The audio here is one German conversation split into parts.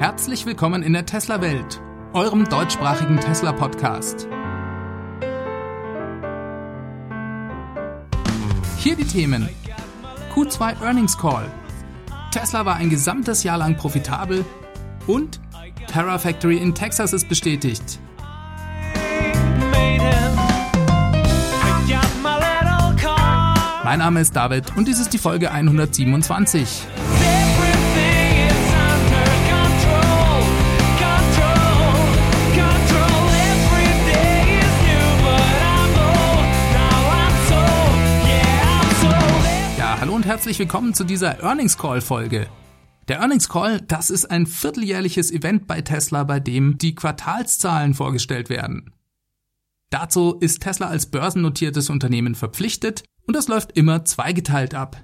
Herzlich willkommen in der Tesla-Welt, eurem deutschsprachigen Tesla-Podcast. Hier die Themen. Q2 Earnings Call. Tesla war ein gesamtes Jahr lang profitabel und Terra Factory in Texas ist bestätigt. Mein Name ist David und dies ist die Folge 127. herzlich willkommen zu dieser Earnings Call Folge. Der Earnings Call, das ist ein vierteljährliches Event bei Tesla, bei dem die Quartalszahlen vorgestellt werden. Dazu ist Tesla als börsennotiertes Unternehmen verpflichtet und das läuft immer zweigeteilt ab.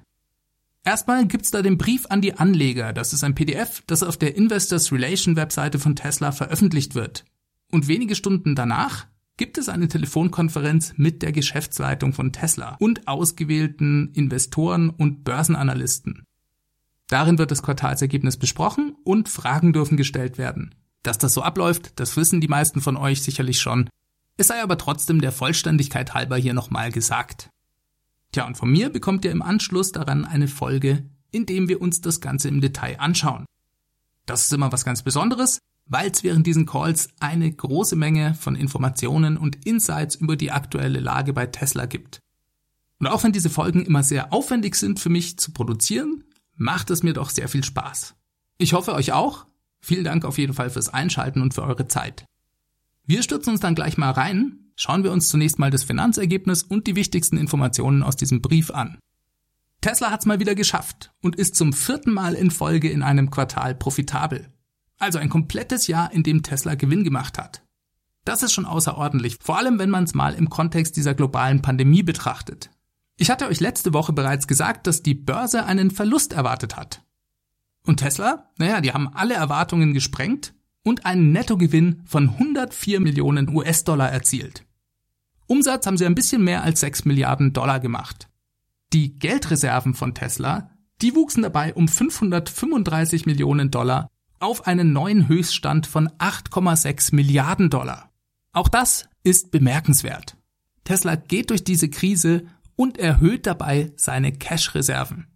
Erstmal gibt's da den Brief an die Anleger. Das ist ein PDF, das auf der Investors Relation Webseite von Tesla veröffentlicht wird. Und wenige Stunden danach gibt es eine Telefonkonferenz mit der Geschäftsleitung von Tesla und ausgewählten Investoren und Börsenanalysten. Darin wird das Quartalsergebnis besprochen und Fragen dürfen gestellt werden. Dass das so abläuft, das wissen die meisten von euch sicherlich schon. Es sei aber trotzdem der Vollständigkeit halber hier nochmal gesagt. Tja, und von mir bekommt ihr im Anschluss daran eine Folge, in dem wir uns das Ganze im Detail anschauen. Das ist immer was ganz Besonderes, weil es während diesen Calls eine große Menge von Informationen und Insights über die aktuelle Lage bei Tesla gibt. Und auch wenn diese Folgen immer sehr aufwendig sind für mich zu produzieren, macht es mir doch sehr viel Spaß. Ich hoffe euch auch. Vielen Dank auf jeden Fall fürs Einschalten und für eure Zeit. Wir stürzen uns dann gleich mal rein, schauen wir uns zunächst mal das Finanzergebnis und die wichtigsten Informationen aus diesem Brief an. Tesla hat's mal wieder geschafft und ist zum vierten Mal in Folge in einem Quartal profitabel. Also ein komplettes Jahr, in dem Tesla Gewinn gemacht hat. Das ist schon außerordentlich, vor allem wenn man es mal im Kontext dieser globalen Pandemie betrachtet. Ich hatte euch letzte Woche bereits gesagt, dass die Börse einen Verlust erwartet hat. Und Tesla? Naja, die haben alle Erwartungen gesprengt und einen Nettogewinn von 104 Millionen US-Dollar erzielt. Umsatz haben sie ein bisschen mehr als 6 Milliarden Dollar gemacht. Die Geldreserven von Tesla, die wuchsen dabei um 535 Millionen Dollar auf einen neuen Höchststand von 8,6 Milliarden Dollar. Auch das ist bemerkenswert. Tesla geht durch diese Krise und erhöht dabei seine Cash-Reserven.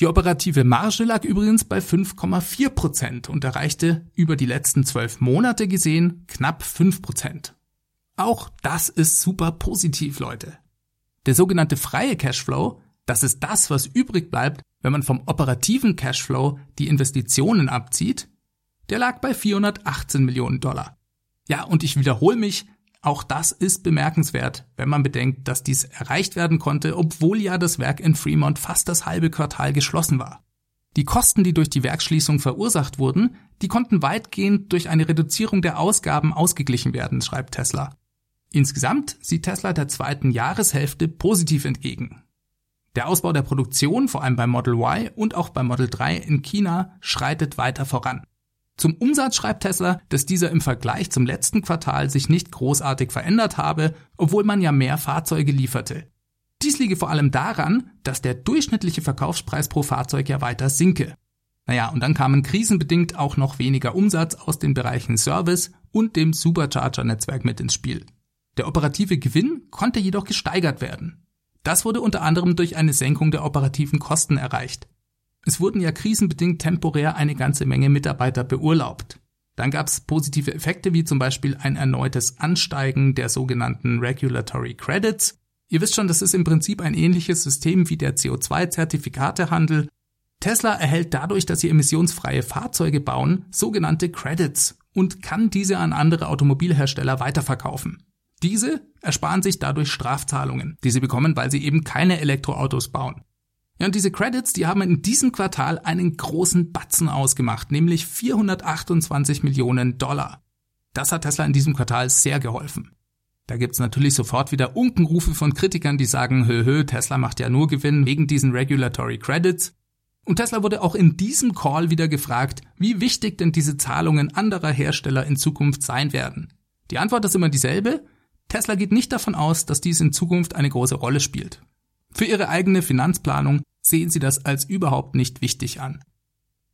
Die operative Marge lag übrigens bei 5,4 Prozent und erreichte über die letzten zwölf Monate gesehen knapp 5 Prozent. Auch das ist super positiv, Leute. Der sogenannte freie Cashflow, das ist das, was übrig bleibt, wenn man vom operativen Cashflow die Investitionen abzieht, der lag bei 418 Millionen Dollar. Ja, und ich wiederhole mich, auch das ist bemerkenswert, wenn man bedenkt, dass dies erreicht werden konnte, obwohl ja das Werk in Fremont fast das halbe Quartal geschlossen war. Die Kosten, die durch die Werksschließung verursacht wurden, die konnten weitgehend durch eine Reduzierung der Ausgaben ausgeglichen werden, schreibt Tesla. Insgesamt sieht Tesla der zweiten Jahreshälfte positiv entgegen. Der Ausbau der Produktion, vor allem beim Model Y und auch beim Model 3 in China, schreitet weiter voran. Zum Umsatz schreibt Tesla, dass dieser im Vergleich zum letzten Quartal sich nicht großartig verändert habe, obwohl man ja mehr Fahrzeuge lieferte. Dies liege vor allem daran, dass der durchschnittliche Verkaufspreis pro Fahrzeug ja weiter sinke. Naja, und dann kamen krisenbedingt auch noch weniger Umsatz aus den Bereichen Service und dem Supercharger-Netzwerk mit ins Spiel. Der operative Gewinn konnte jedoch gesteigert werden. Das wurde unter anderem durch eine Senkung der operativen Kosten erreicht. Es wurden ja krisenbedingt temporär eine ganze Menge Mitarbeiter beurlaubt. Dann gab es positive Effekte wie zum Beispiel ein erneutes Ansteigen der sogenannten Regulatory Credits. Ihr wisst schon, das ist im Prinzip ein ähnliches System wie der CO2-Zertifikatehandel. Tesla erhält dadurch, dass sie emissionsfreie Fahrzeuge bauen, sogenannte Credits und kann diese an andere Automobilhersteller weiterverkaufen. Diese ersparen sich dadurch Strafzahlungen, die sie bekommen, weil sie eben keine Elektroautos bauen. Ja, und diese Credits, die haben in diesem Quartal einen großen Batzen ausgemacht, nämlich 428 Millionen Dollar. Das hat Tesla in diesem Quartal sehr geholfen. Da gibt's natürlich sofort wieder Unkenrufe von Kritikern, die sagen, hö, hö, Tesla macht ja nur Gewinn wegen diesen Regulatory Credits. Und Tesla wurde auch in diesem Call wieder gefragt, wie wichtig denn diese Zahlungen anderer Hersteller in Zukunft sein werden. Die Antwort ist immer dieselbe. Tesla geht nicht davon aus, dass dies in Zukunft eine große Rolle spielt. Für ihre eigene Finanzplanung sehen sie das als überhaupt nicht wichtig an.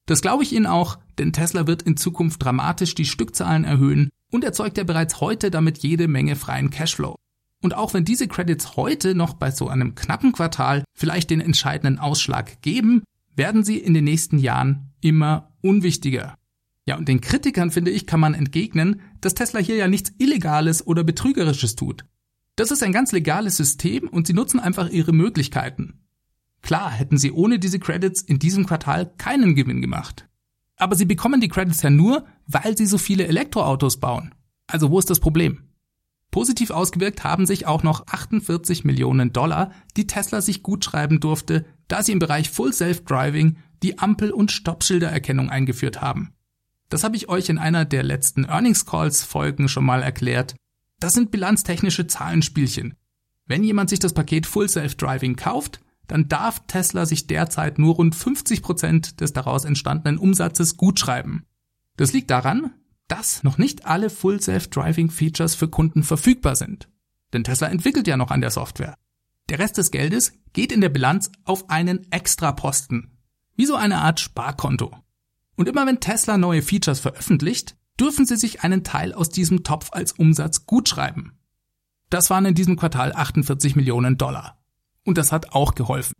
Das glaube ich Ihnen auch, denn Tesla wird in Zukunft dramatisch die Stückzahlen erhöhen und erzeugt ja bereits heute damit jede Menge freien Cashflow. Und auch wenn diese Credits heute noch bei so einem knappen Quartal vielleicht den entscheidenden Ausschlag geben, werden sie in den nächsten Jahren immer unwichtiger. Ja, und den Kritikern, finde ich, kann man entgegnen, dass Tesla hier ja nichts Illegales oder Betrügerisches tut. Das ist ein ganz legales System und sie nutzen einfach ihre Möglichkeiten. Klar hätten sie ohne diese Credits in diesem Quartal keinen Gewinn gemacht. Aber sie bekommen die Credits ja nur, weil sie so viele Elektroautos bauen. Also wo ist das Problem? Positiv ausgewirkt haben sich auch noch 48 Millionen Dollar, die Tesla sich gut schreiben durfte, da sie im Bereich Full Self-Driving die Ampel- und Stoppschildererkennung eingeführt haben. Das habe ich euch in einer der letzten Earnings Calls Folgen schon mal erklärt. Das sind bilanztechnische Zahlenspielchen. Wenn jemand sich das Paket Full Self-Driving kauft, dann darf Tesla sich derzeit nur rund 50 Prozent des daraus entstandenen Umsatzes gutschreiben. Das liegt daran, dass noch nicht alle Full Self-Driving Features für Kunden verfügbar sind. Denn Tesla entwickelt ja noch an der Software. Der Rest des Geldes geht in der Bilanz auf einen Extraposten. Wie so eine Art Sparkonto. Und immer wenn Tesla neue Features veröffentlicht, dürfen sie sich einen Teil aus diesem Topf als Umsatz gutschreiben. Das waren in diesem Quartal 48 Millionen Dollar. Und das hat auch geholfen.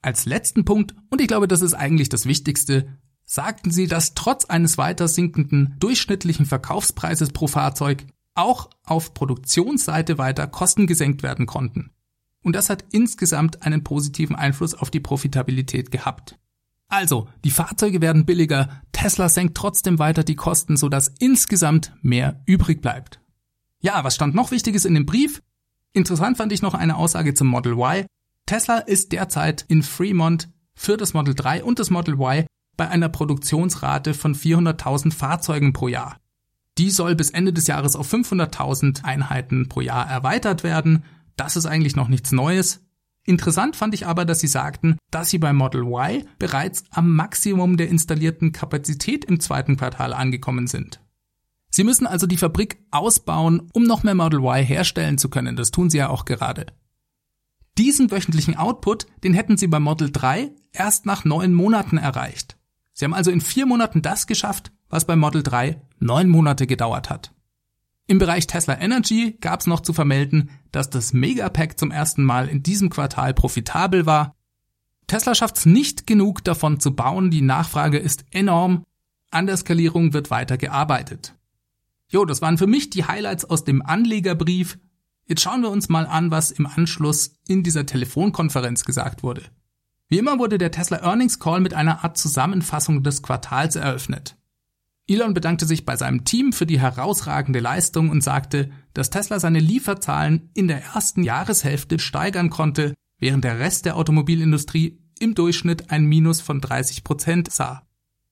Als letzten Punkt, und ich glaube, das ist eigentlich das Wichtigste, sagten sie, dass trotz eines weiter sinkenden durchschnittlichen Verkaufspreises pro Fahrzeug auch auf Produktionsseite weiter Kosten gesenkt werden konnten. Und das hat insgesamt einen positiven Einfluss auf die Profitabilität gehabt. Also, die Fahrzeuge werden billiger, Tesla senkt trotzdem weiter die Kosten, sodass insgesamt mehr übrig bleibt. Ja, was stand noch Wichtiges in dem Brief? Interessant fand ich noch eine Aussage zum Model Y. Tesla ist derzeit in Fremont für das Model 3 und das Model Y bei einer Produktionsrate von 400.000 Fahrzeugen pro Jahr. Die soll bis Ende des Jahres auf 500.000 Einheiten pro Jahr erweitert werden. Das ist eigentlich noch nichts Neues. Interessant fand ich aber, dass sie sagten, dass sie beim Model Y bereits am Maximum der installierten Kapazität im zweiten Quartal angekommen sind. Sie müssen also die Fabrik ausbauen, um noch mehr Model Y herstellen zu können. Das tun sie ja auch gerade. Diesen wöchentlichen Output, den hätten sie beim Model 3 erst nach neun Monaten erreicht. Sie haben also in vier Monaten das geschafft, was beim Model 3 neun Monate gedauert hat. Im Bereich Tesla Energy gab es noch zu vermelden, dass das Megapack zum ersten Mal in diesem Quartal profitabel war. Tesla schafft es nicht genug davon zu bauen, die Nachfrage ist enorm, an der Skalierung wird weiter gearbeitet. Jo, das waren für mich die Highlights aus dem Anlegerbrief. Jetzt schauen wir uns mal an, was im Anschluss in dieser Telefonkonferenz gesagt wurde. Wie immer wurde der Tesla Earnings Call mit einer Art Zusammenfassung des Quartals eröffnet. Elon bedankte sich bei seinem Team für die herausragende Leistung und sagte, dass Tesla seine Lieferzahlen in der ersten Jahreshälfte steigern konnte, während der Rest der Automobilindustrie im Durchschnitt ein Minus von 30 Prozent sah.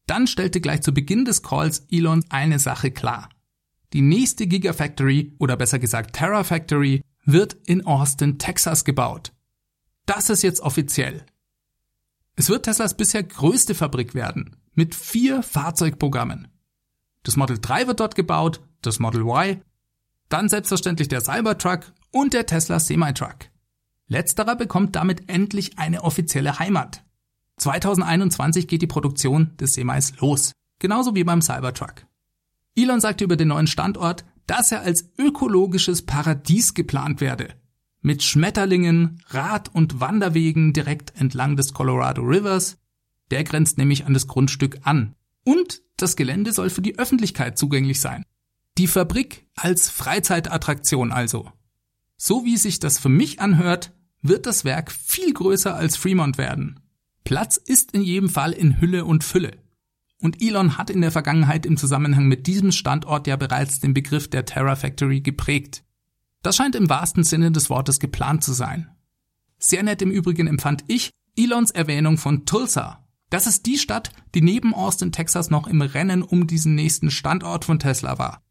Dann stellte gleich zu Beginn des Calls Elon eine Sache klar. Die nächste Gigafactory oder besser gesagt Terrafactory wird in Austin, Texas gebaut. Das ist jetzt offiziell. Es wird Teslas bisher größte Fabrik werden, mit vier Fahrzeugprogrammen. Das Model 3 wird dort gebaut, das Model Y, dann selbstverständlich der Cybertruck und der Tesla Semi-Truck. Letzterer bekommt damit endlich eine offizielle Heimat. 2021 geht die Produktion des Semis los, genauso wie beim Cybertruck. Elon sagte über den neuen Standort, dass er als ökologisches Paradies geplant werde mit Schmetterlingen, Rad- und Wanderwegen direkt entlang des Colorado Rivers. Der grenzt nämlich an das Grundstück an. Und das Gelände soll für die Öffentlichkeit zugänglich sein. Die Fabrik als Freizeitattraktion also. So wie sich das für mich anhört, wird das Werk viel größer als Fremont werden. Platz ist in jedem Fall in Hülle und Fülle. Und Elon hat in der Vergangenheit im Zusammenhang mit diesem Standort ja bereits den Begriff der Terra Factory geprägt. Das scheint im wahrsten Sinne des Wortes geplant zu sein. Sehr nett im Übrigen empfand ich Elons Erwähnung von Tulsa. Das ist die Stadt, die neben Austin, Texas noch im Rennen um diesen nächsten Standort von Tesla war.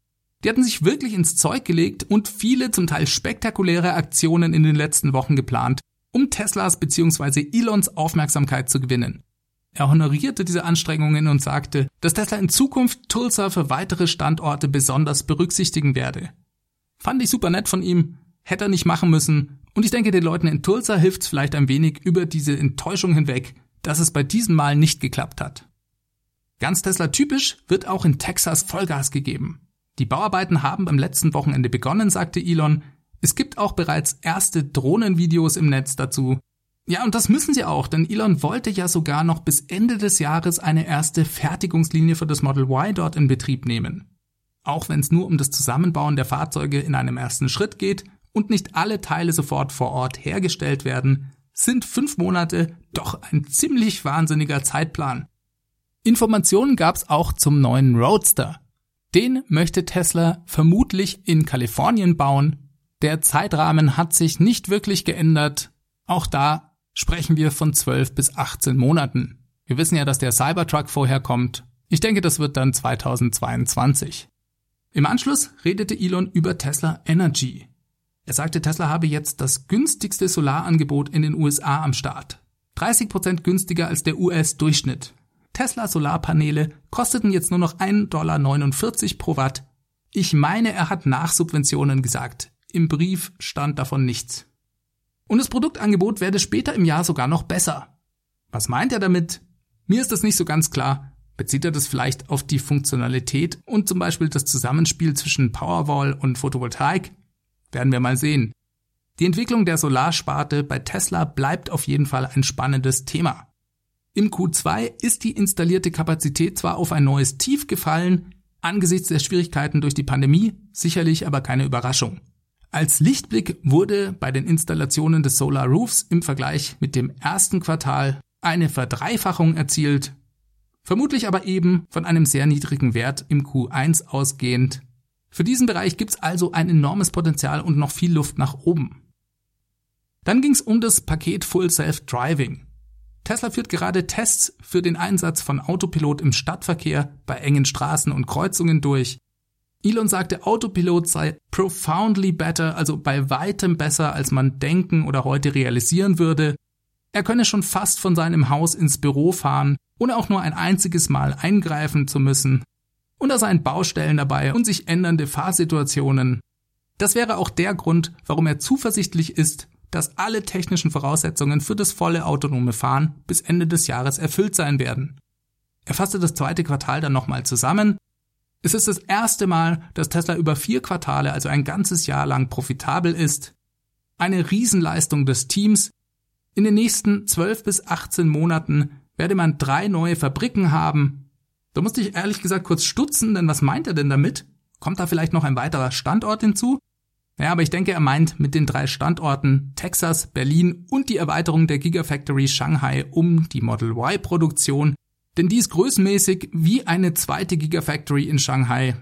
Die hatten sich wirklich ins Zeug gelegt und viele zum Teil spektakuläre Aktionen in den letzten Wochen geplant, um Teslas bzw. Elons Aufmerksamkeit zu gewinnen. Er honorierte diese Anstrengungen und sagte, dass Tesla in Zukunft Tulsa für weitere Standorte besonders berücksichtigen werde. Fand ich super nett von ihm, hätte er nicht machen müssen. Und ich denke, den Leuten in Tulsa hilft es vielleicht ein wenig über diese Enttäuschung hinweg, dass es bei diesem Mal nicht geklappt hat. Ganz Tesla typisch wird auch in Texas Vollgas gegeben. Die Bauarbeiten haben am letzten Wochenende begonnen, sagte Elon. Es gibt auch bereits erste Drohnenvideos im Netz dazu. Ja, und das müssen sie auch, denn Elon wollte ja sogar noch bis Ende des Jahres eine erste Fertigungslinie für das Model Y dort in Betrieb nehmen. Auch wenn es nur um das Zusammenbauen der Fahrzeuge in einem ersten Schritt geht und nicht alle Teile sofort vor Ort hergestellt werden, sind fünf Monate doch ein ziemlich wahnsinniger Zeitplan. Informationen gab's auch zum neuen Roadster. Den möchte Tesla vermutlich in Kalifornien bauen. Der Zeitrahmen hat sich nicht wirklich geändert. Auch da sprechen wir von 12 bis 18 Monaten. Wir wissen ja, dass der Cybertruck vorher kommt. Ich denke, das wird dann 2022. Im Anschluss redete Elon über Tesla Energy. Er sagte, Tesla habe jetzt das günstigste Solarangebot in den USA am Start. 30% günstiger als der US-Durchschnitt. Tesla Solarpaneele kosteten jetzt nur noch 1,49 Dollar pro Watt. Ich meine, er hat Nachsubventionen gesagt. Im Brief stand davon nichts. Und das Produktangebot werde später im Jahr sogar noch besser. Was meint er damit? Mir ist das nicht so ganz klar. Bezieht er das vielleicht auf die Funktionalität und zum Beispiel das Zusammenspiel zwischen Powerwall und Photovoltaik? Werden wir mal sehen. Die Entwicklung der Solarsparte bei Tesla bleibt auf jeden Fall ein spannendes Thema. Im Q2 ist die installierte Kapazität zwar auf ein neues Tief gefallen, angesichts der Schwierigkeiten durch die Pandemie, sicherlich aber keine Überraschung. Als Lichtblick wurde bei den Installationen des Solar Roofs im Vergleich mit dem ersten Quartal eine Verdreifachung erzielt, vermutlich aber eben von einem sehr niedrigen Wert im Q1 ausgehend. Für diesen Bereich gibt's also ein enormes Potenzial und noch viel Luft nach oben. Dann ging's um das Paket Full Self Driving. Tesla führt gerade Tests für den Einsatz von Autopilot im Stadtverkehr bei engen Straßen und Kreuzungen durch. Elon sagte, Autopilot sei profoundly better, also bei weitem besser, als man denken oder heute realisieren würde. Er könne schon fast von seinem Haus ins Büro fahren, ohne auch nur ein einziges Mal eingreifen zu müssen. Und da seien Baustellen dabei und sich ändernde Fahrsituationen. Das wäre auch der Grund, warum er zuversichtlich ist, dass alle technischen Voraussetzungen für das volle autonome Fahren bis Ende des Jahres erfüllt sein werden. Er fasste das zweite Quartal dann nochmal zusammen. Es ist das erste Mal, dass Tesla über vier Quartale, also ein ganzes Jahr lang profitabel ist. Eine Riesenleistung des Teams. In den nächsten 12 bis 18 Monaten werde man drei neue Fabriken haben. Da musste ich ehrlich gesagt kurz stutzen, denn was meint er denn damit? Kommt da vielleicht noch ein weiterer Standort hinzu? Ja, aber ich denke, er meint mit den drei Standorten Texas, Berlin und die Erweiterung der Gigafactory Shanghai um die Model Y Produktion, denn die ist größenmäßig wie eine zweite Gigafactory in Shanghai.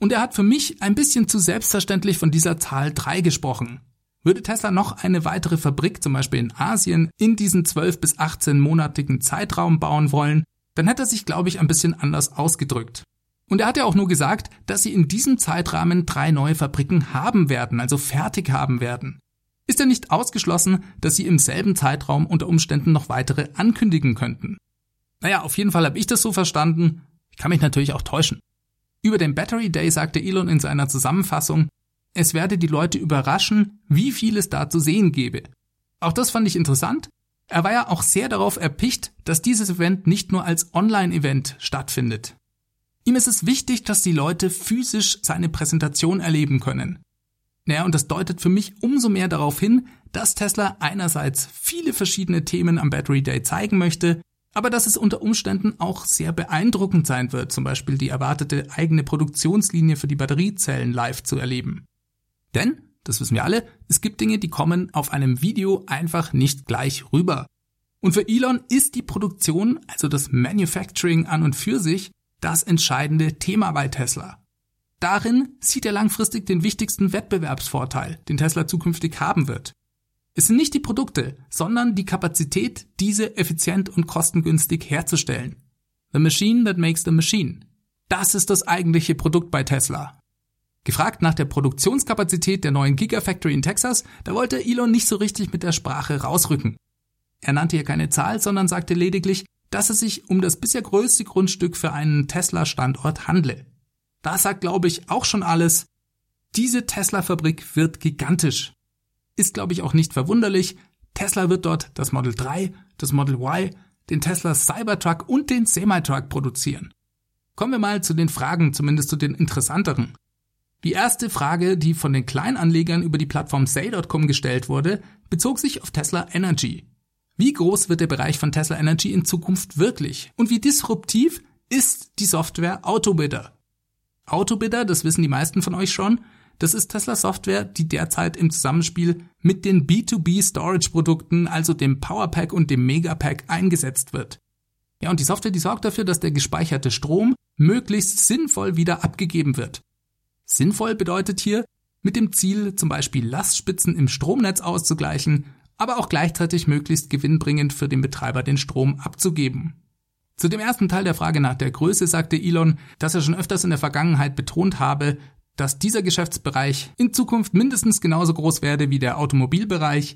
Und er hat für mich ein bisschen zu selbstverständlich von dieser Zahl 3 gesprochen. Würde Tesla noch eine weitere Fabrik, zum Beispiel in Asien, in diesen 12 bis 18 monatigen Zeitraum bauen wollen, dann hätte er sich, glaube ich, ein bisschen anders ausgedrückt. Und er hat ja auch nur gesagt, dass sie in diesem Zeitrahmen drei neue Fabriken haben werden, also fertig haben werden. Ist ja nicht ausgeschlossen, dass sie im selben Zeitraum unter Umständen noch weitere ankündigen könnten. Naja, auf jeden Fall habe ich das so verstanden. Ich kann mich natürlich auch täuschen. Über den Battery Day sagte Elon in seiner Zusammenfassung, es werde die Leute überraschen, wie viel es da zu sehen gebe. Auch das fand ich interessant. Er war ja auch sehr darauf erpicht, dass dieses Event nicht nur als Online-Event stattfindet. Ihm ist es wichtig, dass die Leute physisch seine Präsentation erleben können. Naja, und das deutet für mich umso mehr darauf hin, dass Tesla einerseits viele verschiedene Themen am Battery Day zeigen möchte, aber dass es unter Umständen auch sehr beeindruckend sein wird, zum Beispiel die erwartete eigene Produktionslinie für die Batteriezellen live zu erleben. Denn, das wissen wir alle, es gibt Dinge, die kommen auf einem Video einfach nicht gleich rüber. Und für Elon ist die Produktion, also das Manufacturing an und für sich, das entscheidende Thema bei Tesla. Darin sieht er langfristig den wichtigsten Wettbewerbsvorteil, den Tesla zukünftig haben wird. Es sind nicht die Produkte, sondern die Kapazität, diese effizient und kostengünstig herzustellen. The machine that makes the machine. Das ist das eigentliche Produkt bei Tesla. Gefragt nach der Produktionskapazität der neuen Gigafactory in Texas, da wollte Elon nicht so richtig mit der Sprache rausrücken. Er nannte hier keine Zahl, sondern sagte lediglich, dass es sich um das bisher größte Grundstück für einen Tesla-Standort handle. Das sagt, glaube ich, auch schon alles. Diese Tesla-Fabrik wird gigantisch. Ist, glaube ich, auch nicht verwunderlich. Tesla wird dort das Model 3, das Model Y, den Tesla Cybertruck und den Semi-Truck produzieren. Kommen wir mal zu den Fragen, zumindest zu den interessanteren. Die erste Frage, die von den Kleinanlegern über die Plattform Say.com gestellt wurde, bezog sich auf Tesla Energy. Wie groß wird der Bereich von Tesla Energy in Zukunft wirklich? Und wie disruptiv ist die Software Autobidder? Autobidder, das wissen die meisten von euch schon, das ist Tesla Software, die derzeit im Zusammenspiel mit den B2B Storage Produkten, also dem Powerpack und dem Megapack eingesetzt wird. Ja, und die Software, die sorgt dafür, dass der gespeicherte Strom möglichst sinnvoll wieder abgegeben wird. Sinnvoll bedeutet hier, mit dem Ziel, zum Beispiel Lastspitzen im Stromnetz auszugleichen, aber auch gleichzeitig möglichst gewinnbringend für den Betreiber den Strom abzugeben. Zu dem ersten Teil der Frage nach der Größe sagte Elon, dass er schon öfters in der Vergangenheit betont habe, dass dieser Geschäftsbereich in Zukunft mindestens genauso groß werde wie der Automobilbereich.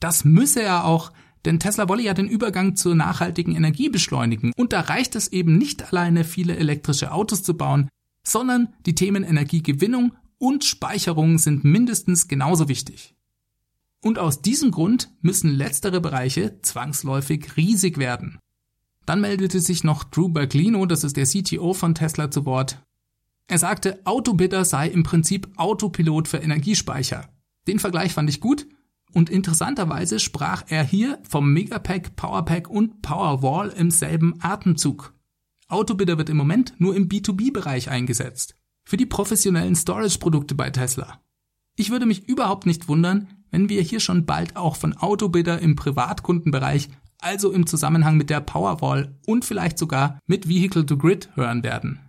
Das müsse er auch, denn Tesla wolle ja den Übergang zur nachhaltigen Energie beschleunigen. Und da reicht es eben nicht alleine, viele elektrische Autos zu bauen, sondern die Themen Energiegewinnung und Speicherung sind mindestens genauso wichtig. Und aus diesem Grund müssen letztere Bereiche zwangsläufig riesig werden. Dann meldete sich noch Drew Berglino, das ist der CTO von Tesla, zu Wort. Er sagte, Autobidder sei im Prinzip Autopilot für Energiespeicher. Den Vergleich fand ich gut und interessanterweise sprach er hier vom Megapack, Powerpack und Powerwall im selben Atemzug. Autobidder wird im Moment nur im B2B-Bereich eingesetzt. Für die professionellen Storage-Produkte bei Tesla. Ich würde mich überhaupt nicht wundern, wenn wir hier schon bald auch von Autobidder im Privatkundenbereich, also im Zusammenhang mit der Powerwall und vielleicht sogar mit Vehicle to Grid hören werden.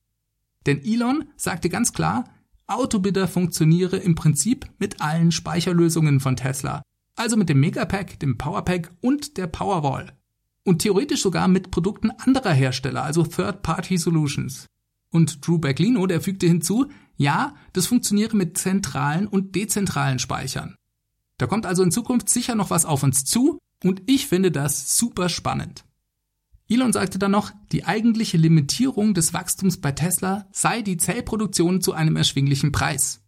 Denn Elon sagte ganz klar, Autobidder funktioniere im Prinzip mit allen Speicherlösungen von Tesla, also mit dem Megapack, dem Powerpack und der Powerwall. Und theoretisch sogar mit Produkten anderer Hersteller, also Third-Party Solutions. Und Drew Berglino, der fügte hinzu, ja, das funktioniere mit zentralen und dezentralen Speichern. Da kommt also in Zukunft sicher noch was auf uns zu und ich finde das super spannend. Elon sagte dann noch, die eigentliche Limitierung des Wachstums bei Tesla sei die Zellproduktion zu einem erschwinglichen Preis.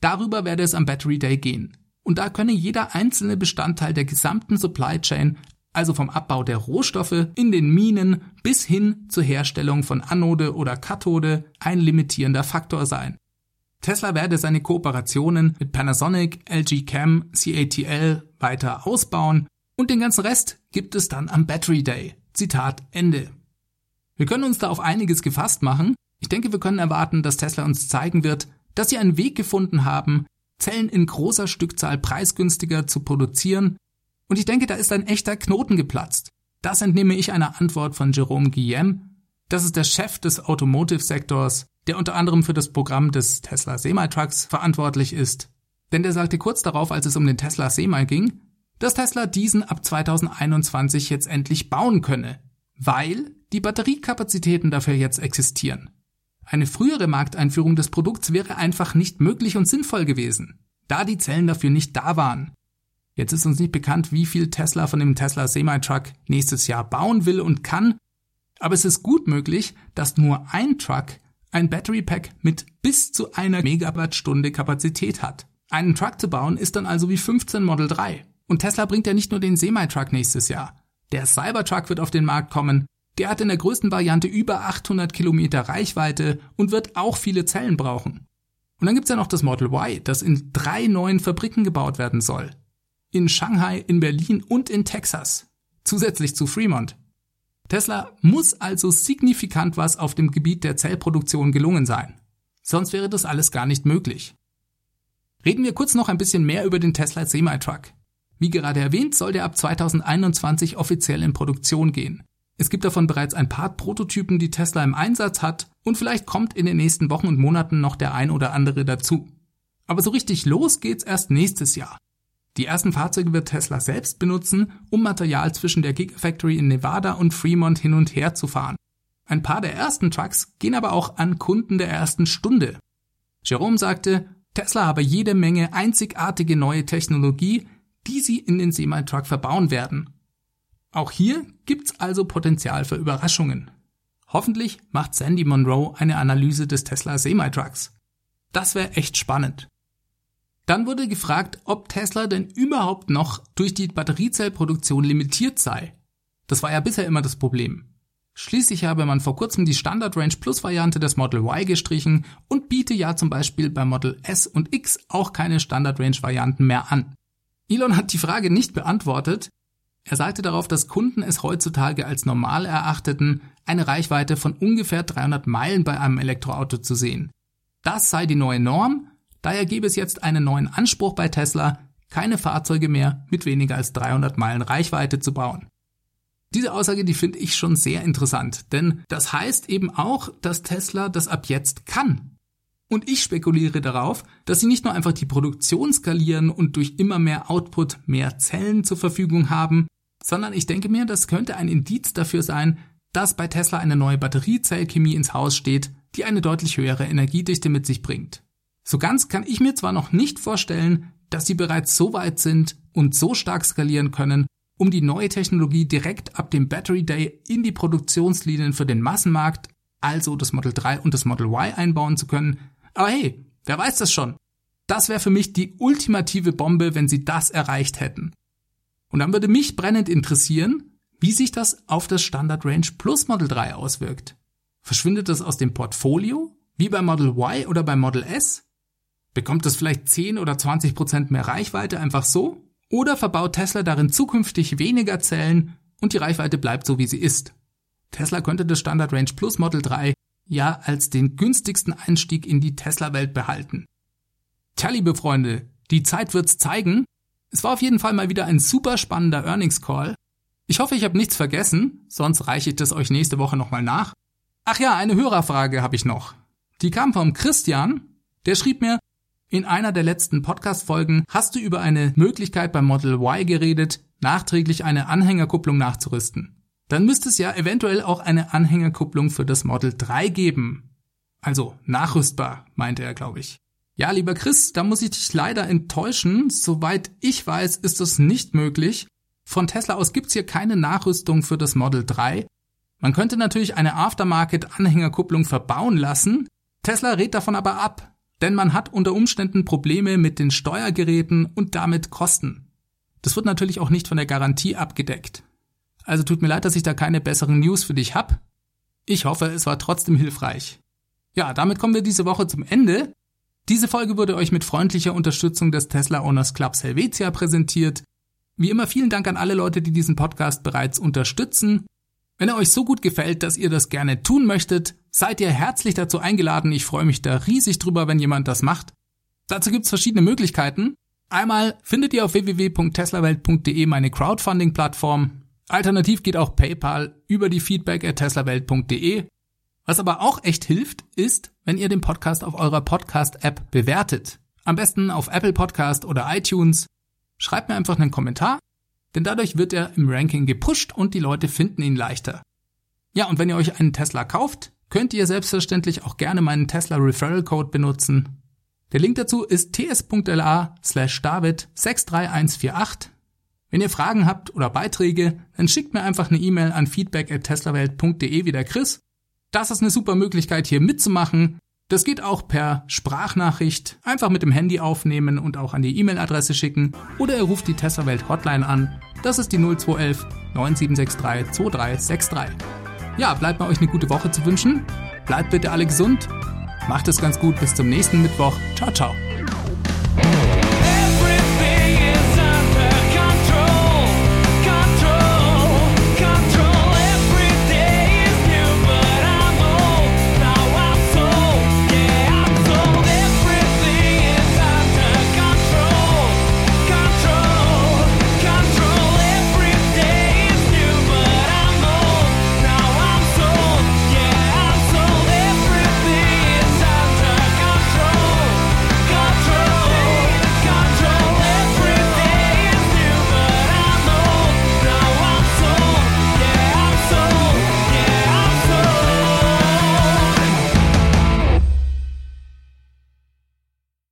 Darüber werde es am Battery Day gehen. Und da könne jeder einzelne Bestandteil der gesamten Supply Chain, also vom Abbau der Rohstoffe in den Minen bis hin zur Herstellung von Anode oder Kathode, ein limitierender Faktor sein. Tesla werde seine Kooperationen mit Panasonic, LG Chem, CATL weiter ausbauen und den ganzen Rest gibt es dann am Battery Day. Zitat Ende. Wir können uns da auf einiges gefasst machen. Ich denke, wir können erwarten, dass Tesla uns zeigen wird, dass sie einen Weg gefunden haben, Zellen in großer Stückzahl preisgünstiger zu produzieren. Und ich denke, da ist ein echter Knoten geplatzt. Das entnehme ich einer Antwort von Jerome Guillem. Das ist der Chef des Automotive-Sektors, der unter anderem für das Programm des Tesla Semi-Trucks verantwortlich ist. Denn der sagte kurz darauf, als es um den Tesla Semi ging, dass Tesla diesen ab 2021 jetzt endlich bauen könne, weil die Batteriekapazitäten dafür jetzt existieren. Eine frühere Markteinführung des Produkts wäre einfach nicht möglich und sinnvoll gewesen, da die Zellen dafür nicht da waren. Jetzt ist uns nicht bekannt, wie viel Tesla von dem Tesla Semi-Truck nächstes Jahr bauen will und kann, aber es ist gut möglich, dass nur ein Truck ein Battery Pack mit bis zu einer Megawattstunde Kapazität hat. Einen Truck zu bauen ist dann also wie 15 Model 3. Und Tesla bringt ja nicht nur den Semi-Truck nächstes Jahr. Der Cybertruck wird auf den Markt kommen. Der hat in der größten Variante über 800 Kilometer Reichweite und wird auch viele Zellen brauchen. Und dann gibt's ja noch das Model Y, das in drei neuen Fabriken gebaut werden soll. In Shanghai, in Berlin und in Texas. Zusätzlich zu Fremont. Tesla muss also signifikant was auf dem Gebiet der Zellproduktion gelungen sein. Sonst wäre das alles gar nicht möglich. Reden wir kurz noch ein bisschen mehr über den Tesla Semi-Truck. Wie gerade erwähnt, soll der ab 2021 offiziell in Produktion gehen. Es gibt davon bereits ein paar Prototypen, die Tesla im Einsatz hat und vielleicht kommt in den nächsten Wochen und Monaten noch der ein oder andere dazu. Aber so richtig los geht's erst nächstes Jahr. Die ersten Fahrzeuge wird Tesla selbst benutzen, um Material zwischen der Gigafactory in Nevada und Fremont hin und her zu fahren. Ein paar der ersten Trucks gehen aber auch an Kunden der ersten Stunde. Jerome sagte, Tesla habe jede Menge einzigartige neue Technologie, die sie in den Semi-Truck verbauen werden. Auch hier gibt's also Potenzial für Überraschungen. Hoffentlich macht Sandy Monroe eine Analyse des Tesla Semi-Trucks. Das wäre echt spannend. Dann wurde gefragt, ob Tesla denn überhaupt noch durch die Batteriezellproduktion limitiert sei. Das war ja bisher immer das Problem. Schließlich habe man vor kurzem die Standard Range Plus Variante des Model Y gestrichen und biete ja zum Beispiel bei Model S und X auch keine Standard Range Varianten mehr an. Elon hat die Frage nicht beantwortet. Er sagte darauf, dass Kunden es heutzutage als normal erachteten, eine Reichweite von ungefähr 300 Meilen bei einem Elektroauto zu sehen. Das sei die neue Norm, daher gäbe es jetzt einen neuen Anspruch bei Tesla, keine Fahrzeuge mehr mit weniger als 300 Meilen Reichweite zu bauen. Diese Aussage, die finde ich schon sehr interessant, denn das heißt eben auch, dass Tesla das ab jetzt kann. Und ich spekuliere darauf, dass sie nicht nur einfach die Produktion skalieren und durch immer mehr Output mehr Zellen zur Verfügung haben, sondern ich denke mir, das könnte ein Indiz dafür sein, dass bei Tesla eine neue Batteriezellchemie ins Haus steht, die eine deutlich höhere Energiedichte mit sich bringt. So ganz kann ich mir zwar noch nicht vorstellen, dass sie bereits so weit sind und so stark skalieren können, um die neue Technologie direkt ab dem Battery Day in die Produktionslinien für den Massenmarkt, also das Model 3 und das Model Y einbauen zu können. Aber hey, wer weiß das schon? Das wäre für mich die ultimative Bombe, wenn sie das erreicht hätten. Und dann würde mich brennend interessieren, wie sich das auf das Standard Range Plus Model 3 auswirkt. Verschwindet das aus dem Portfolio? Wie bei Model Y oder bei Model S? Bekommt das vielleicht 10 oder 20 Prozent mehr Reichweite einfach so? Oder verbaut Tesla darin zukünftig weniger Zellen und die Reichweite bleibt so wie sie ist? Tesla könnte das Standard Range Plus Model 3 ja als den günstigsten Einstieg in die Tesla-Welt behalten. Tja, liebe Freunde, die Zeit wird's zeigen. Es war auf jeden Fall mal wieder ein super spannender Earnings Call. Ich hoffe, ich habe nichts vergessen, sonst reiche ich das euch nächste Woche nochmal nach. Ach ja, eine Hörerfrage habe ich noch. Die kam vom Christian, der schrieb mir, in einer der letzten Podcast-Folgen hast du über eine Möglichkeit beim Model Y geredet, nachträglich eine Anhängerkupplung nachzurüsten. Dann müsste es ja eventuell auch eine Anhängerkupplung für das Model 3 geben. Also nachrüstbar, meinte er, glaube ich. Ja, lieber Chris, da muss ich dich leider enttäuschen. Soweit ich weiß, ist das nicht möglich. Von Tesla aus gibt's hier keine Nachrüstung für das Model 3. Man könnte natürlich eine Aftermarket-Anhängerkupplung verbauen lassen. Tesla rät davon aber ab, denn man hat unter Umständen Probleme mit den Steuergeräten und damit Kosten. Das wird natürlich auch nicht von der Garantie abgedeckt. Also tut mir leid, dass ich da keine besseren News für dich hab. Ich hoffe, es war trotzdem hilfreich. Ja, damit kommen wir diese Woche zum Ende. Diese Folge wurde euch mit freundlicher Unterstützung des Tesla Owners Clubs Helvetia präsentiert. Wie immer vielen Dank an alle Leute, die diesen Podcast bereits unterstützen. Wenn er euch so gut gefällt, dass ihr das gerne tun möchtet, seid ihr herzlich dazu eingeladen. Ich freue mich da riesig drüber, wenn jemand das macht. Dazu gibt's verschiedene Möglichkeiten. Einmal findet ihr auf www.teslawelt.de meine Crowdfunding-Plattform. Alternativ geht auch PayPal über die feedback at teslawelt.de. Was aber auch echt hilft, ist, wenn ihr den Podcast auf eurer Podcast-App bewertet. Am besten auf Apple Podcast oder iTunes. Schreibt mir einfach einen Kommentar denn dadurch wird er im Ranking gepusht und die Leute finden ihn leichter. Ja, und wenn ihr euch einen Tesla kauft, könnt ihr selbstverständlich auch gerne meinen Tesla Referral Code benutzen. Der Link dazu ist ts.la slash david 63148. Wenn ihr Fragen habt oder Beiträge, dann schickt mir einfach eine E-Mail an feedback at teslawelt.de wie der Chris. Das ist eine super Möglichkeit hier mitzumachen das geht auch per Sprachnachricht, einfach mit dem Handy aufnehmen und auch an die E-Mail-Adresse schicken oder ihr ruft die Tesla Welt Hotline an. Das ist die 0211 9763 2363. Ja, bleibt mir euch eine gute Woche zu wünschen. Bleibt bitte alle gesund. Macht es ganz gut. Bis zum nächsten Mittwoch. Ciao, ciao.